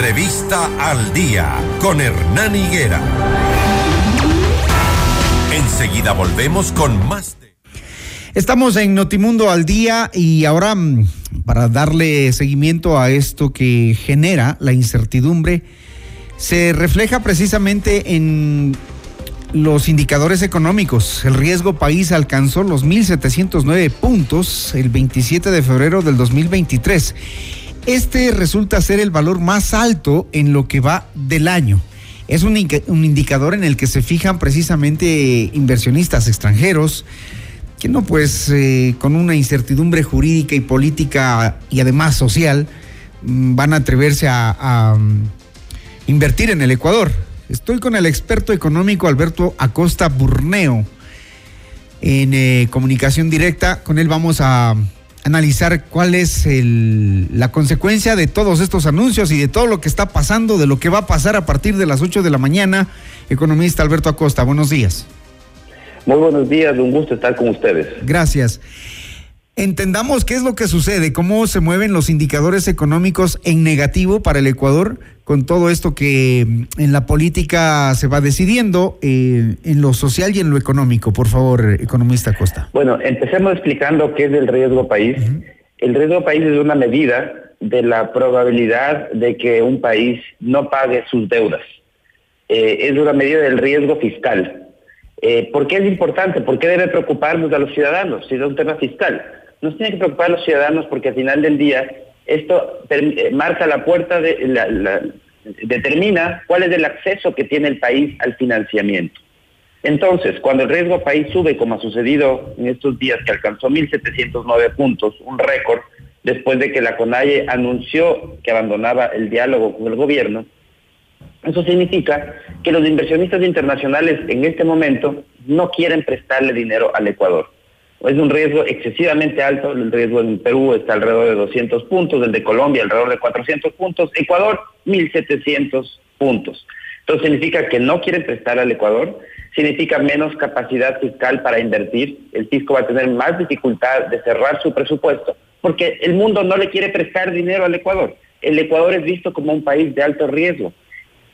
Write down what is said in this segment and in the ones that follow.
Entrevista al día con Hernán Higuera. Enseguida volvemos con más. Estamos en Notimundo al día y ahora mm, para darle seguimiento a esto que genera la incertidumbre, se refleja precisamente en los indicadores económicos. El riesgo país alcanzó los 1.709 puntos el 27 de febrero del 2023. Este resulta ser el valor más alto en lo que va del año. Es un, un indicador en el que se fijan precisamente inversionistas extranjeros, que no pues eh, con una incertidumbre jurídica y política y además social mm, van a atreverse a, mm, invertir en el Ecuador. Estoy con el experto económico Alberto Acosta Burneo en eh, comunicación directa. Con él vamos a analizar cuál es la consecuencia de todos estos anuncios y de todo lo que está pasando, de lo que va a pasar a partir de las 8 de la mañana. Economista Alberto Acosta, buenos días. Muy buenos días, un gusto estar con ustedes. Gracias. Entendamos qué es lo que sucede, cómo se mueven los indicadores económicos en negativo para el Ecuador con todo esto que mm, en la política se va decidiendo, eh, en lo social y en lo económico. Por favor, economista Costa. Bueno, empecemos explicando qué es el riesgo país. El riesgo país es una medida de la probabilidad de que un país no pague sus deudas. Eh, es una medida del riesgo fiscal. Eh, ¿Por qué es importante? ¿Por qué debe preocuparnos a los ciudadanos si es un tema fiscal? Nos tiene que preocupar a los ciudadanos porque al final del día esto eh, marca la puerta, de, determina cuál es el acceso que tiene el país al financiamiento. Entonces, cuando el riesgo país sube, como ha sucedido en estos días, que alcanzó 1.709 puntos, un récord, después de que la CONAIE anunció que abandonaba el diálogo con el gobierno, eso significa que los inversionistas internacionales en este momento no quieren prestarle dinero al Ecuador. Es un riesgo excesivamente alto, el riesgo en Perú está alrededor de 200 puntos, el de Colombia alrededor de 400 puntos, Ecuador 1.700 puntos. Entonces significa que no quieren prestar al Ecuador, significa menos capacidad fiscal para invertir, el fisco va a tener más dificultad de cerrar su presupuesto, porque el mundo no le quiere prestar dinero al Ecuador. El Ecuador es visto como un país de alto riesgo.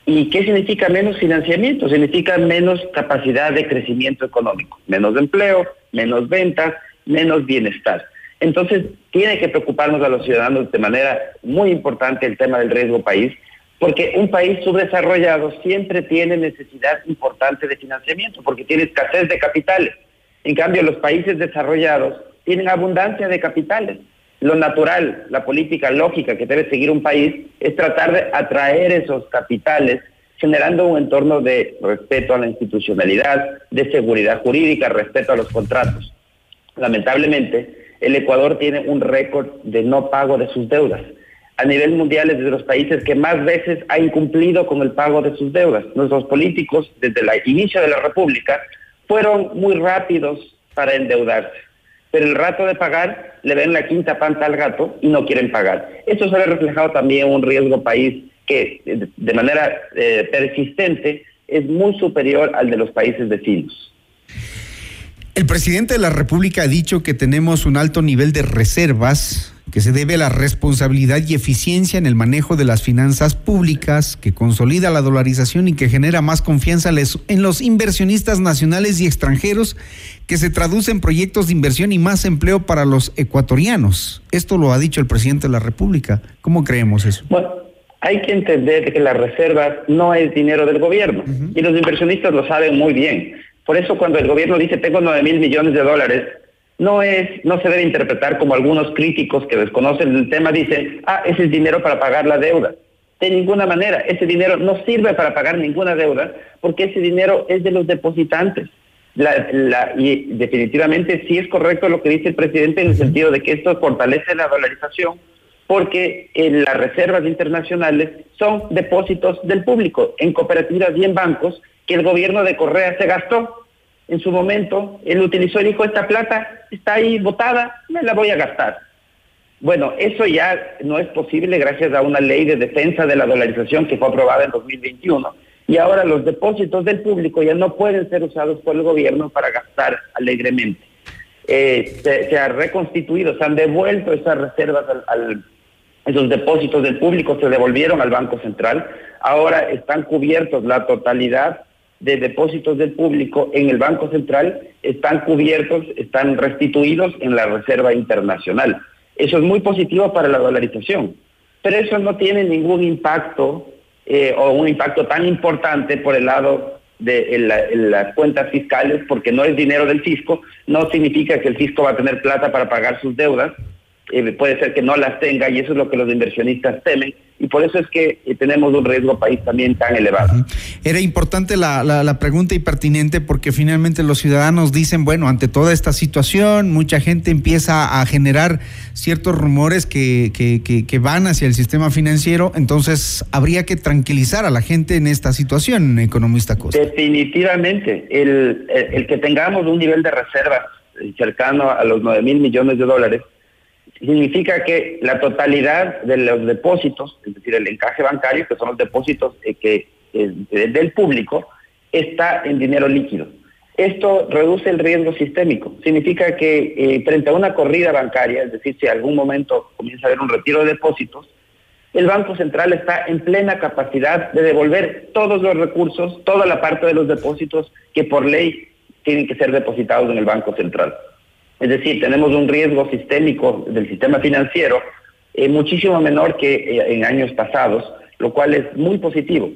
¿Y qué significa menos financiamiento? Significa menos capacidad de crecimiento económico, menos empleo, menos ventas, menos bienestar. Entonces, tiene que preocuparnos a los ciudadanos de manera muy importante el tema del riesgo país, porque un país subdesarrollado siempre tiene necesidad importante de financiamiento, porque tiene escasez de capitales. En cambio, los países desarrollados tienen abundancia de capitales lo natural, la política lógica que debe seguir un país es tratar de atraer esos capitales generando un entorno de respeto a la institucionalidad, de seguridad jurídica, respeto a los contratos. Lamentablemente, el Ecuador tiene un récord de no pago de sus deudas. A nivel mundial es de los países que más veces ha incumplido con el pago de sus deudas. Nuestros políticos, desde el inicio de la República, fueron muy rápidos para endeudarse pero el rato de pagar le ven la quinta panta al gato y no quieren pagar. Esto se ve reflejado también en un riesgo país que de manera eh, persistente es muy superior al de los países vecinos. El presidente de la República ha dicho que tenemos un alto nivel de reservas que se debe a la responsabilidad y eficiencia en el manejo de las finanzas públicas, que consolida la dolarización y que genera más confianza en los inversionistas nacionales y extranjeros, que se traduce en proyectos de inversión y más empleo para los ecuatorianos. Esto lo ha dicho el presidente de la República. ¿Cómo creemos eso? Bueno, hay que entender que las reservas no es dinero del gobierno y los inversionistas lo saben muy bien. Por eso cuando el gobierno dice tengo 9 mil millones de dólares, no es, no se debe interpretar como algunos críticos que desconocen el tema dicen, ah, ese es dinero para pagar la deuda. De ninguna manera, ese dinero no sirve para pagar ninguna deuda porque ese dinero es de los depositantes. y definitivamente sí es correcto lo que dice el presidente en el sentido de que esto fortalece la dolarización porque las reservas internacionales son depósitos del público en cooperativas y en bancos que el gobierno de Correa se gastó en su momento, él utilizó y dijo, esta plata está ahí botada, me la voy a gastar. Bueno, eso ya no es posible gracias a una ley de defensa de la dolarización que fue aprobada en 2021. Y ahora los depósitos del público ya no pueden ser usados por el gobierno para gastar alegremente. Eh, se, ha reconstituido, se han devuelto esas reservas al, esos depósitos del público se devolvieron al Banco Central, ahora están cubiertos la totalidad de depósitos del público en el Banco Central, están cubiertos, están restituidos en la Reserva Internacional. Eso es muy positivo para la dolarización, pero eso no tiene ningún impacto eh, o un impacto tan importante por el lado de las cuentas fiscales, porque no es dinero del fisco, no significa que el fisco va a tener plata para pagar sus deudas, eh, puede ser que no las tenga y eso es lo que los inversionistas temen y por eso es que eh, tenemos un riesgo país también tan elevado. Era importante la, la, pregunta y pertinente porque finalmente los ciudadanos dicen, bueno, ante toda esta situación, mucha gente empieza a generar ciertos rumores que, que, que, van hacia el sistema financiero, entonces habría que tranquilizar a la gente en esta situación, economista Costa. Definitivamente, el, el que tengamos un nivel de reservas cercano a los 9 mil millones de dólares, significa que la totalidad de los depósitos, es decir, el encaje bancario, que son los depósitos eh, que, eh, del público, está en dinero líquido. Esto reduce el riesgo sistémico. Significa que eh, frente a una corrida bancaria, es decir, si algún momento comienza a haber un retiro de depósitos, el Banco Central está en plena capacidad de devolver todos los recursos, toda la parte de los depósitos que por ley tienen que ser depositados en el Banco Central. Es decir, tenemos un riesgo sistémico del sistema financiero eh, muchísimo menor que eh, en años pasados, lo cual es muy positivo.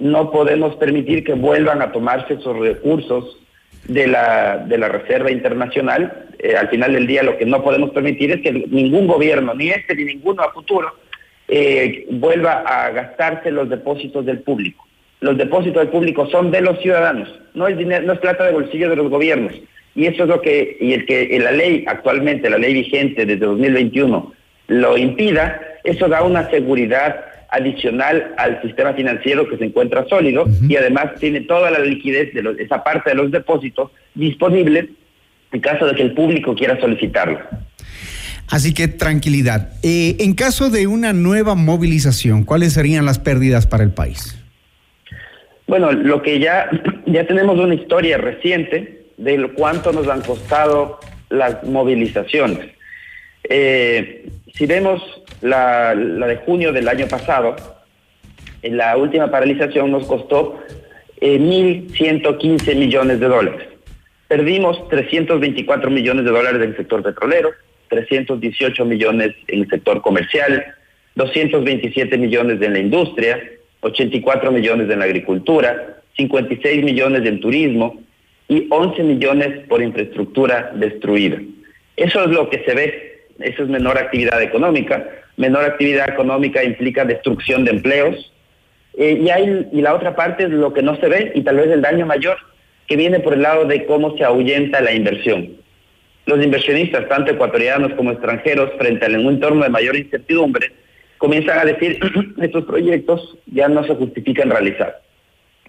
No podemos permitir que vuelvan a tomarse esos recursos de la, de la Reserva Internacional. Eh, al final del día lo que no podemos permitir es que ningún gobierno, ni este ni ninguno a futuro, vuelva a gastarse los depósitos del público. Los depósitos del público son de los ciudadanos, no es, dinero, no es plata de bolsillo de los gobiernos. Y eso es lo que, y el que la ley actualmente, la ley vigente desde 2021, lo impida, eso da una seguridad adicional al sistema financiero que se encuentra sólido y además tiene toda la liquidez de esa parte de los depósitos disponible en caso de que el público quiera solicitarlo. Así que tranquilidad. Eh, en caso de una nueva movilización, ¿cuáles serían las pérdidas para el país? Bueno, lo que ya, ya tenemos una historia reciente de cuánto nos han costado las movilizaciones. Eh, si vemos la, de junio del año pasado, en la última paralización nos costó 1.115 eh, millones de dólares. Perdimos 324 millones de dólares en el sector petrolero, 318 millones en el sector comercial, 227 millones en la industria, 84 millones en la agricultura, 56 millones en turismo, y 11 millones por infraestructura destruida. Eso es lo que se ve, eso es menor actividad económica. Menor actividad económica implica destrucción de empleos. Eh, y, hay, y la otra parte es lo que no se ve y tal vez el daño mayor, que viene por el lado de cómo se ahuyenta la inversión. Los inversionistas, tanto ecuatorianos como extranjeros, frente a un entorno de mayor incertidumbre, comienzan a decir, estos proyectos ya no se justifican realizar.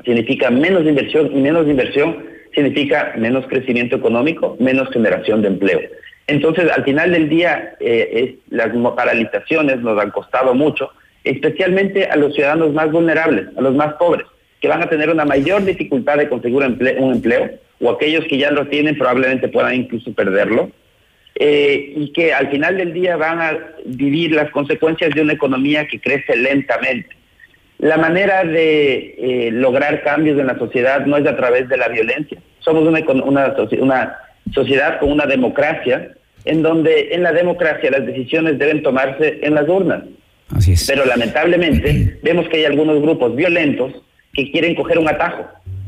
Significa menos inversión y menos inversión significa menos crecimiento económico, menos generación de empleo. Entonces, al final del día, eh, las paralizaciones nos han costado mucho, especialmente a los ciudadanos más vulnerables, a los más pobres, que van a tener una mayor dificultad de conseguir un empleo, o aquellos que ya lo tienen probablemente puedan incluso perderlo, eh, y que al final del día van a vivir las consecuencias de una economía que crece lentamente. La manera de eh, lograr cambios en la sociedad no es a través de la violencia. Somos una, una, una sociedad con una democracia en donde en la democracia las decisiones deben tomarse en las urnas. Así es. Pero lamentablemente vemos que hay algunos grupos violentos que quieren coger un atajo,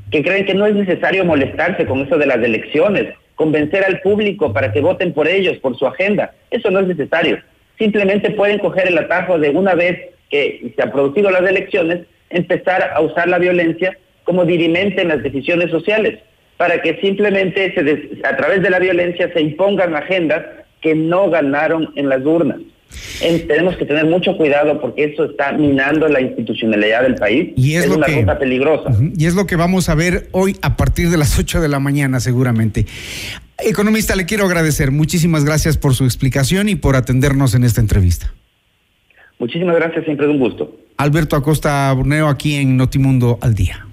que creen que no es necesario molestarse con eso de las elecciones, convencer al público para que voten por ellos, por su agenda. Eso no es necesario. Simplemente pueden coger el atajo de una vez que se han producido las elecciones, empezar a usar la violencia como dirimente en las decisiones sociales, para que simplemente se a través de la violencia se impongan agendas que no ganaron en las urnas. tenemos que tener mucho cuidado porque eso está minando la institucionalidad del país. Y es, una ruta peligrosa. Y es lo que vamos a ver hoy a partir de las 8 de la mañana seguramente. Economista, le quiero agradecer. Muchísimas gracias por su explicación y por atendernos en esta entrevista. Muchísimas gracias, siempre es un gusto. Alberto Acosta Burneo aquí en Notimundo al Día.